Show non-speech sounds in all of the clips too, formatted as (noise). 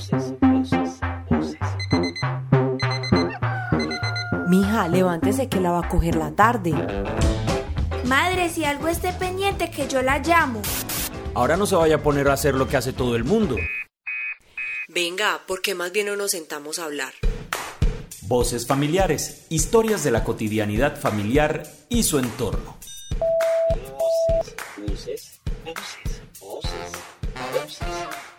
Voces, voces, voces. Mija, levántese que la va a coger la tarde. Madre, si algo esté pendiente, que yo la llamo. Ahora no se vaya a poner a hacer lo que hace todo el mundo. Venga, porque más bien no nos sentamos a hablar. Voces familiares, historias de la cotidianidad familiar y su entorno. Voces, voces, voces, voces, voces.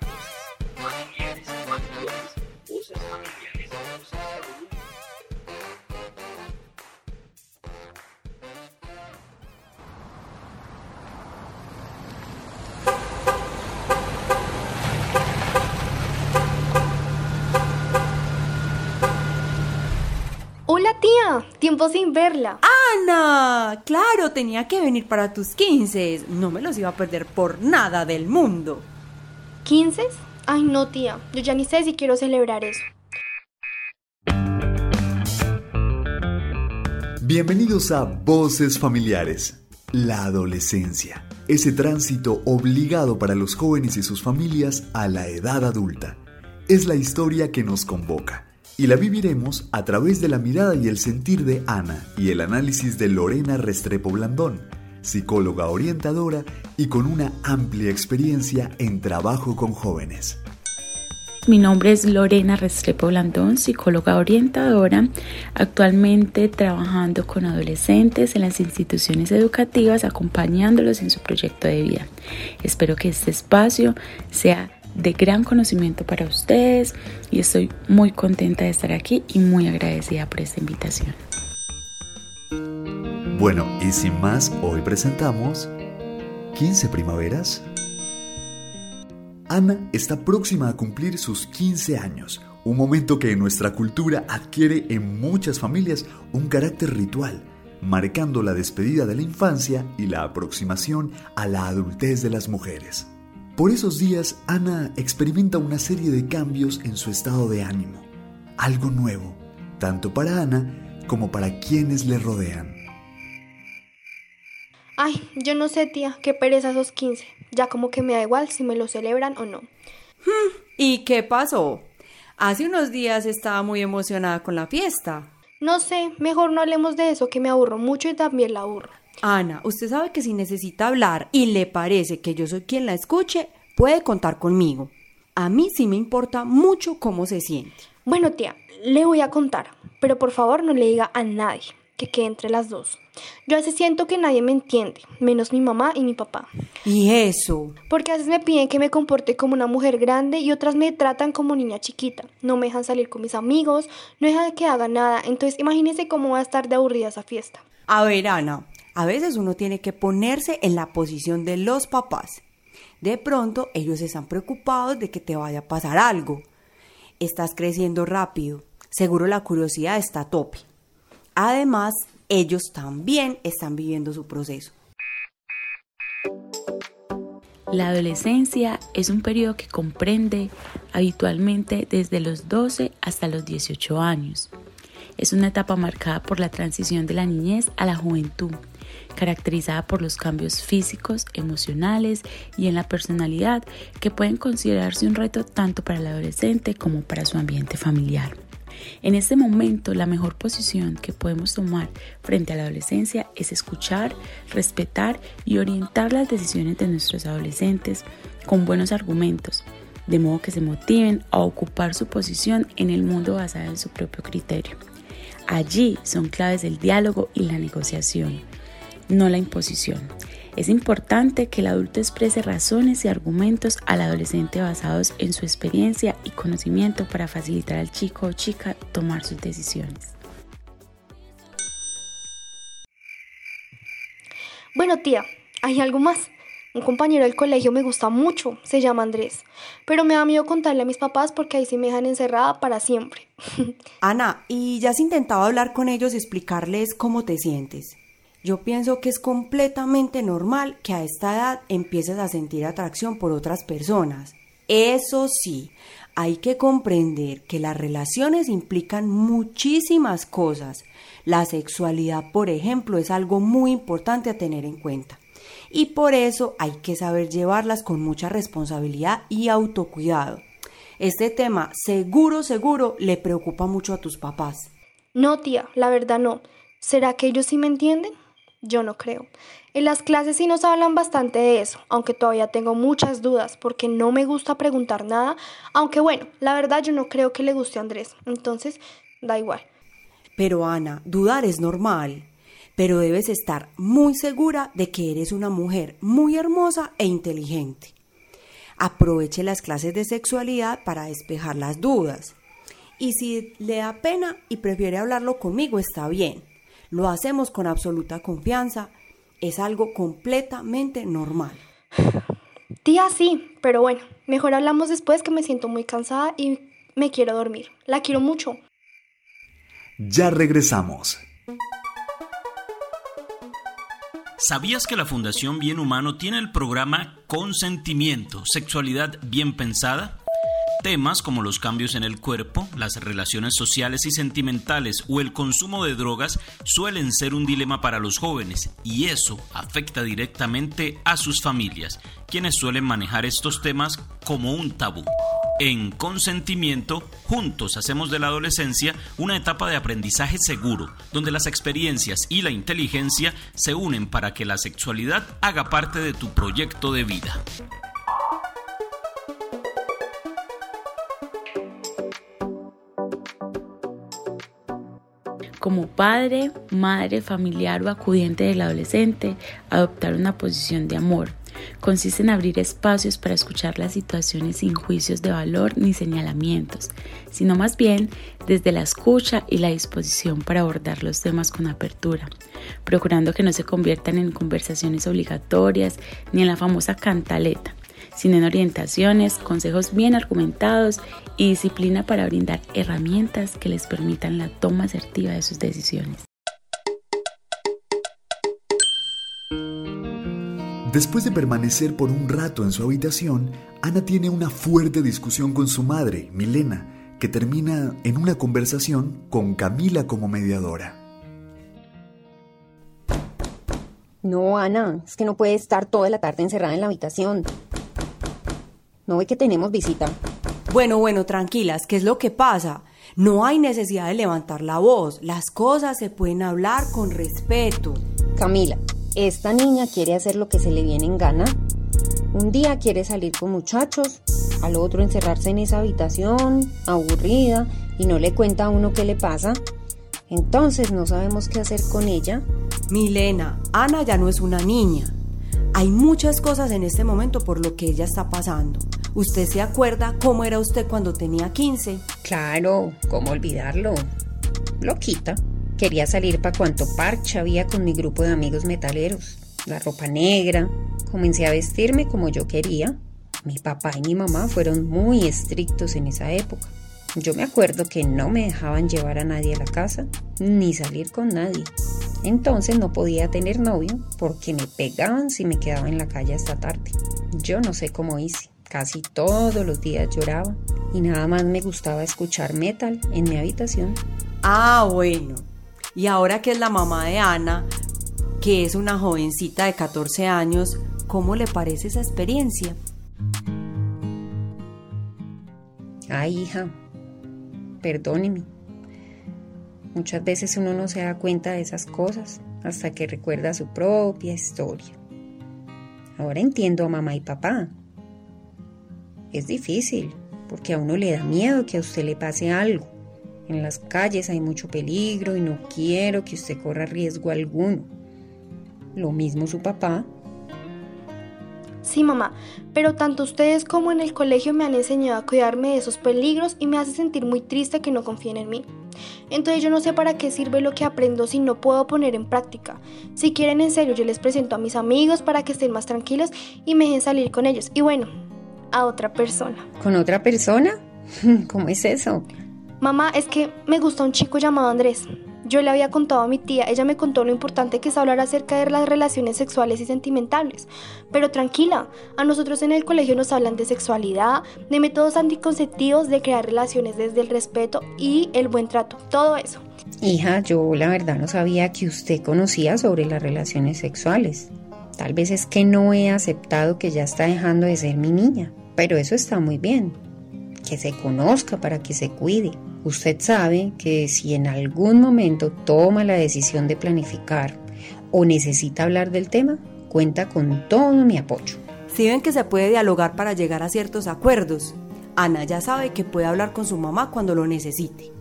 Tiempo sin verla. Ana, claro, tenía que venir para tus 15. No me los iba a perder por nada del mundo. ¿15? Ay no tía, yo ya ni sé si quiero celebrar eso. Bienvenidos a Voces Familiares, la adolescencia, ese tránsito obligado para los jóvenes y sus familias a la edad adulta. Es la historia que nos convoca y la viviremos a través de la mirada y el sentir de Ana y el análisis de Lorena Restrepo Blandón, psicóloga orientadora y con una amplia experiencia en trabajo con jóvenes. Mi nombre es Lorena Restrepo Blandón, psicóloga orientadora, actualmente trabajando con adolescentes en las instituciones educativas, acompañándolos en su proyecto de vida. Espero que este espacio sea de gran conocimiento para ustedes y estoy muy contenta de estar aquí y muy agradecida por esta invitación. Bueno, y sin más, hoy presentamos 15 primaveras. Ana está próxima a cumplir sus 15 años, un momento que en nuestra cultura adquiere en muchas familias un carácter ritual, marcando la despedida de la infancia y la aproximación a la adultez de las mujeres. Por esos días, Ana experimenta una serie de cambios en su estado de ánimo, algo nuevo, tanto para Ana como para quienes le rodean. Ay, yo no sé tía, qué pereza esos 15. Ya como que me da igual si me lo celebran o no. ¿Y qué pasó? Hace unos días estaba muy emocionada con la fiesta. No sé, mejor no hablemos de eso que me aburro mucho y también la aburro. Ana, usted sabe que si necesita hablar y le parece que yo soy quien la escuche, puede contar conmigo. A mí sí me importa mucho cómo se siente. Bueno tía, le voy a contar, pero por favor no le diga a nadie, que quede entre las dos. Yo a veces siento que nadie me entiende, menos mi mamá y mi papá. ¿Y eso? Porque a veces me piden que me comporte como una mujer grande y otras me tratan como niña chiquita. No me dejan salir con mis amigos, no dejan que haga nada. Entonces imagínense cómo va a estar de aburrida esa fiesta. A ver, Ana, a veces uno tiene que ponerse en la posición de los papás. De pronto ellos están preocupados de que te vaya a pasar algo. Estás creciendo rápido. Seguro la curiosidad está a tope. Además, ellos también están viviendo su proceso. La adolescencia es un periodo que comprende habitualmente desde los 12 hasta los 18 años. Es una etapa marcada por la transición de la niñez a la juventud, caracterizada por los cambios físicos, emocionales y en la personalidad que pueden considerarse un reto tanto para el adolescente como para su ambiente familiar. En este momento, la mejor posición que podemos tomar frente a la adolescencia es escuchar, respetar y orientar las decisiones de nuestros adolescentes con buenos argumentos, de modo que se motiven a ocupar su posición en el mundo basada en su propio criterio. Allí son claves el diálogo y la negociación, no la imposición. Es importante que el adulto exprese razones y argumentos al adolescente basados en su experiencia y conocimiento para facilitar al chico o chica tomar sus decisiones. Bueno tía, hay algo más. Un compañero del colegio me gusta mucho, se llama Andrés, pero me da miedo contarle a mis papás porque ahí sí me dejan encerrada para siempre. (laughs) Ana, ¿y ya has intentado hablar con ellos y explicarles cómo te sientes? Yo pienso que es completamente normal que a esta edad empieces a sentir atracción por otras personas. Eso sí, hay que comprender que las relaciones implican muchísimas cosas. La sexualidad, por ejemplo, es algo muy importante a tener en cuenta. Y por eso hay que saber llevarlas con mucha responsabilidad y autocuidado. Este tema seguro, seguro le preocupa mucho a tus papás. No, tía, la verdad no. ¿Será que ellos sí me entienden? Yo no creo. En las clases sí nos hablan bastante de eso, aunque todavía tengo muchas dudas porque no me gusta preguntar nada, aunque bueno, la verdad yo no creo que le guste a Andrés, entonces da igual. Pero Ana, dudar es normal, pero debes estar muy segura de que eres una mujer muy hermosa e inteligente. Aproveche las clases de sexualidad para despejar las dudas. Y si le da pena y prefiere hablarlo conmigo, está bien. Lo hacemos con absoluta confianza. Es algo completamente normal. Tía, sí, pero bueno, mejor hablamos después que me siento muy cansada y me quiero dormir. La quiero mucho. Ya regresamos. ¿Sabías que la Fundación Bien Humano tiene el programa Consentimiento, Sexualidad Bien Pensada? Temas como los cambios en el cuerpo, las relaciones sociales y sentimentales o el consumo de drogas suelen ser un dilema para los jóvenes y eso afecta directamente a sus familias, quienes suelen manejar estos temas como un tabú. En Consentimiento, juntos hacemos de la adolescencia una etapa de aprendizaje seguro, donde las experiencias y la inteligencia se unen para que la sexualidad haga parte de tu proyecto de vida. Como padre, madre, familiar o acudiente del adolescente, adoptar una posición de amor. Consiste en abrir espacios para escuchar las situaciones sin juicios de valor ni señalamientos, sino más bien desde la escucha y la disposición para abordar los temas con apertura, procurando que no se conviertan en conversaciones obligatorias ni en la famosa cantaleta, sino en orientaciones, consejos bien argumentados y disciplina para brindar herramientas que les permitan la toma asertiva de sus decisiones. Después de permanecer por un rato en su habitación, Ana tiene una fuerte discusión con su madre, Milena, que termina en una conversación con Camila como mediadora. No, Ana, es que no puede estar toda la tarde encerrada en la habitación. No ve que tenemos visita. Bueno, bueno, tranquilas, ¿qué es lo que pasa? No hay necesidad de levantar la voz, las cosas se pueden hablar con respeto. Camila, esta niña quiere hacer lo que se le viene en gana. Un día quiere salir con muchachos, al otro encerrarse en esa habitación, aburrida, y no le cuenta a uno qué le pasa. Entonces no sabemos qué hacer con ella. Milena, Ana ya no es una niña. Hay muchas cosas en este momento por lo que ella está pasando. ¿Usted se acuerda cómo era usted cuando tenía 15? Claro, ¿cómo olvidarlo? Loquita. Quería salir para cuanto parche había con mi grupo de amigos metaleros. La ropa negra. Comencé a vestirme como yo quería. Mi papá y mi mamá fueron muy estrictos en esa época. Yo me acuerdo que no me dejaban llevar a nadie a la casa, ni salir con nadie. Entonces no podía tener novio porque me pegaban si me quedaba en la calle hasta tarde. Yo no sé cómo hice. Casi todos los días lloraba y nada más me gustaba escuchar metal en mi habitación. Ah, bueno. Y ahora que es la mamá de Ana, que es una jovencita de 14 años, ¿cómo le parece esa experiencia? Ay, hija, perdóneme. Muchas veces uno no se da cuenta de esas cosas hasta que recuerda su propia historia. Ahora entiendo a mamá y papá es difícil, porque a uno le da miedo que a usted le pase algo. En las calles hay mucho peligro y no quiero que usted corra riesgo alguno. Lo mismo su papá. Sí, mamá, pero tanto ustedes como en el colegio me han enseñado a cuidarme de esos peligros y me hace sentir muy triste que no confíen en mí. Entonces yo no sé para qué sirve lo que aprendo si no puedo poner en práctica. Si quieren en serio, yo les presento a mis amigos para que estén más tranquilos y me dejen salir con ellos. Y bueno, a otra persona. ¿Con otra persona? (laughs) ¿Cómo es eso? Mamá, es que me gusta un chico llamado Andrés. Yo le había contado a mi tía, ella me contó lo importante que es hablar acerca de las relaciones sexuales y sentimentales. Pero tranquila, a nosotros en el colegio nos hablan de sexualidad, de métodos anticonceptivos, de crear relaciones desde el respeto y el buen trato, todo eso. Hija, yo la verdad no sabía que usted conocía sobre las relaciones sexuales. Tal vez es que no he aceptado que ya está dejando de ser mi niña pero eso está muy bien. que se conozca para que se cuide. Usted sabe que si en algún momento toma la decisión de planificar o necesita hablar del tema, cuenta con todo mi apoyo. Si ven que se puede dialogar para llegar a ciertos acuerdos, Ana ya sabe que puede hablar con su mamá cuando lo necesite.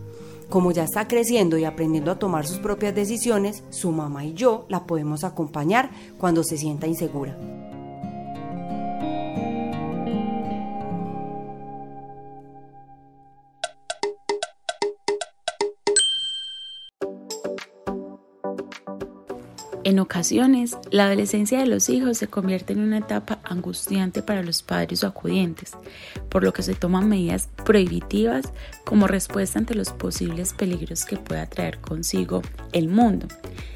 Como ya está creciendo y aprendiendo a tomar sus propias decisiones, su mamá y yo la podemos acompañar cuando se sienta insegura. En ocasiones, la adolescencia de los hijos se convierte en una etapa angustiante para los padres o acudientes, por lo que se toman medidas prohibitivas como respuesta ante los posibles peligros que pueda traer consigo el mundo.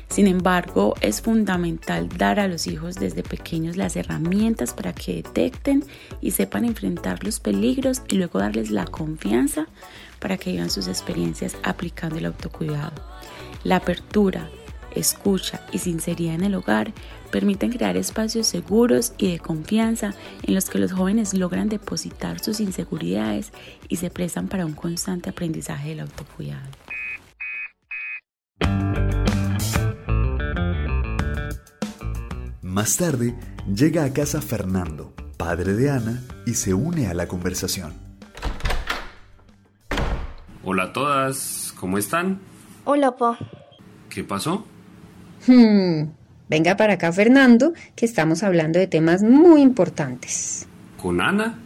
Sin embargo, es fundamental dar a los hijos desde pequeños las herramientas para que detecten y sepan enfrentar los peligros y luego darles la confianza para que vivan sus experiencias aplicando el autocuidado. La apertura, escucha y sinceridad en el hogar permiten crear espacios seguros y de confianza en los que los jóvenes logran depositar sus inseguridades y se prestan para un constante aprendizaje del autocuidado. Más tarde, llega a casa Fernando, padre de Ana, y se une a la conversación. Hola a todas, ¿cómo están? Hola, pa. ¿Qué pasó? Hmm, venga para acá, Fernando, que estamos hablando de temas muy importantes. ¿Con Ana?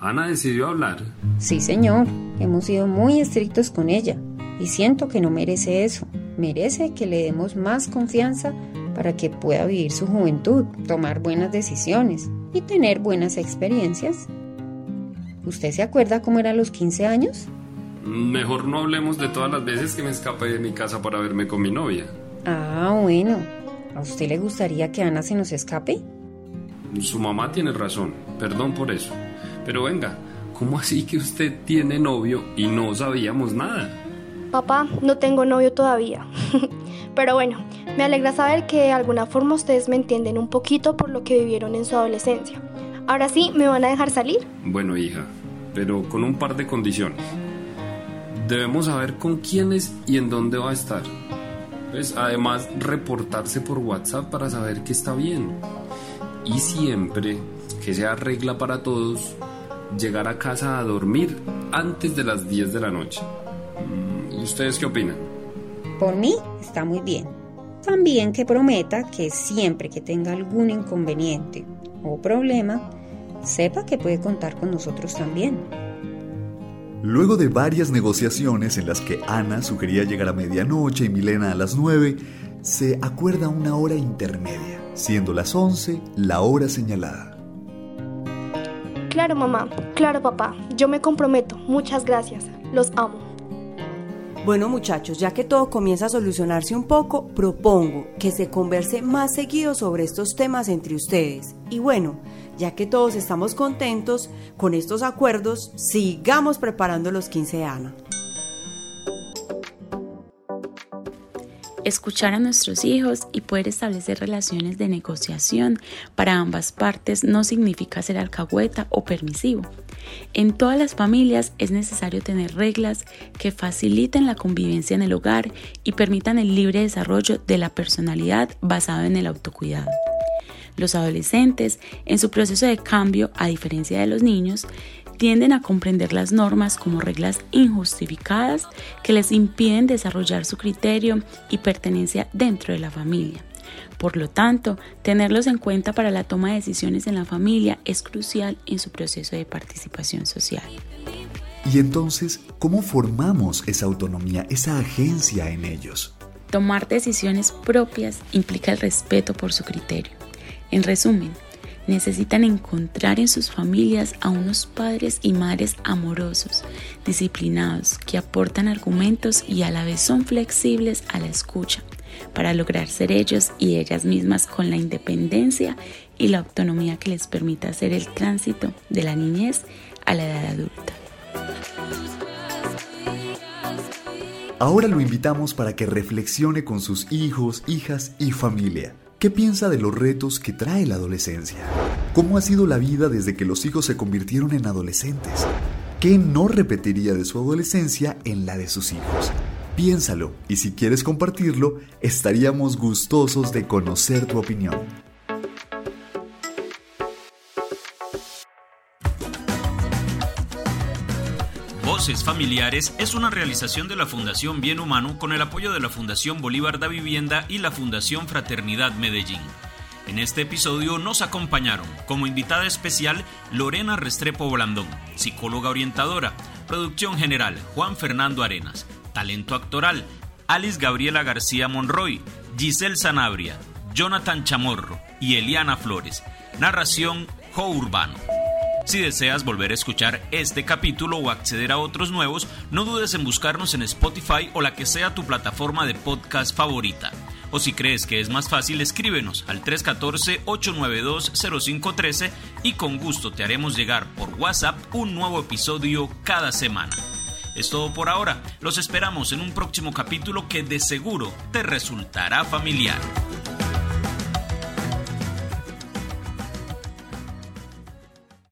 Ana decidió hablar. Sí, señor. Hemos sido muy estrictos con ella y siento que no merece eso. Merece que le demos más confianza para que pueda vivir su juventud, tomar buenas decisiones y tener buenas experiencias. ¿Usted se acuerda cómo era a los 15 años? Mejor no hablemos de todas las veces que me escapé de mi casa para verme con mi novia. Ah, bueno. ¿A usted le gustaría que Ana se nos escape? Su mamá tiene razón, perdón por eso. Pero venga, ¿cómo así que usted tiene novio y no sabíamos nada? Papá, no tengo novio todavía. (laughs) Pero bueno, me alegra saber que de alguna forma ustedes me entienden un poquito por lo que vivieron en su adolescencia. Ahora sí, ¿me van a dejar salir? Bueno, hija, pero con un par de condiciones. Debemos saber con quiénes y en dónde va a estar. Pues además reportarse por WhatsApp para saber que está bien. Y siempre, que sea regla para todos, llegar a casa a dormir antes de las 10 de la noche. ¿Y ustedes qué opinan? Por mí está muy bien. También que prometa que siempre que tenga algún inconveniente o problema, sepa que puede contar con nosotros también. Luego de varias negociaciones en las que Ana sugería llegar a medianoche y Milena a las 9, se acuerda una hora intermedia, siendo las 11 la hora señalada. Claro, mamá. Claro, papá. Yo me comprometo. Muchas gracias. Los amo. Bueno muchachos, ya que todo comienza a solucionarse un poco, propongo que se converse más seguido sobre estos temas entre ustedes. Y bueno, ya que todos estamos contentos con estos acuerdos, sigamos preparando los 15 de escuchar a nuestros hijos y poder establecer relaciones de negociación para ambas partes no significa ser alcahueta o permisivo. En todas las familias es necesario tener reglas que faciliten la convivencia en el hogar y permitan el libre desarrollo de la personalidad basado en el autocuidado. Los adolescentes, en su proceso de cambio, a diferencia de los niños, tienden a comprender las normas como reglas injustificadas que les impiden desarrollar su criterio y pertenencia dentro de la familia. Por lo tanto, tenerlos en cuenta para la toma de decisiones en la familia es crucial en su proceso de participación social. Y entonces, ¿cómo formamos esa autonomía, esa agencia en ellos? Tomar decisiones propias implica el respeto por su criterio. En resumen, necesitan encontrar en sus familias a unos padres y madres amorosos, disciplinados, que aportan argumentos y a la vez son flexibles a la escucha, para lograr ser ellos y ellas mismas con la independencia y la autonomía que les permita hacer el tránsito de la niñez a la edad adulta. Ahora lo invitamos para que reflexione con sus hijos, hijas y familia. ¿Qué piensa de los retos que trae la adolescencia? ¿Cómo ha sido la vida desde que los hijos se convirtieron en adolescentes? ¿Qué no repetiría de su adolescencia en la de sus hijos? Piénsalo y si quieres compartirlo, estaríamos gustosos de conocer tu opinión. Familiares es una realización de la Fundación Bien Humano con el apoyo de la Fundación Bolívar da Vivienda y la Fundación Fraternidad Medellín. En este episodio nos acompañaron como invitada especial Lorena Restrepo Blandón, psicóloga orientadora, producción general Juan Fernando Arenas, talento actoral Alice Gabriela García Monroy, Giselle Sanabria, Jonathan Chamorro y Eliana Flores. Narración Jo Urbano. Si deseas volver a escuchar este capítulo o acceder a otros nuevos, no dudes en buscarnos en Spotify o la que sea tu plataforma de podcast favorita. O si crees que es más fácil, escríbenos al 314-892-0513 y con gusto te haremos llegar por WhatsApp un nuevo episodio cada semana. Es todo por ahora, los esperamos en un próximo capítulo que de seguro te resultará familiar.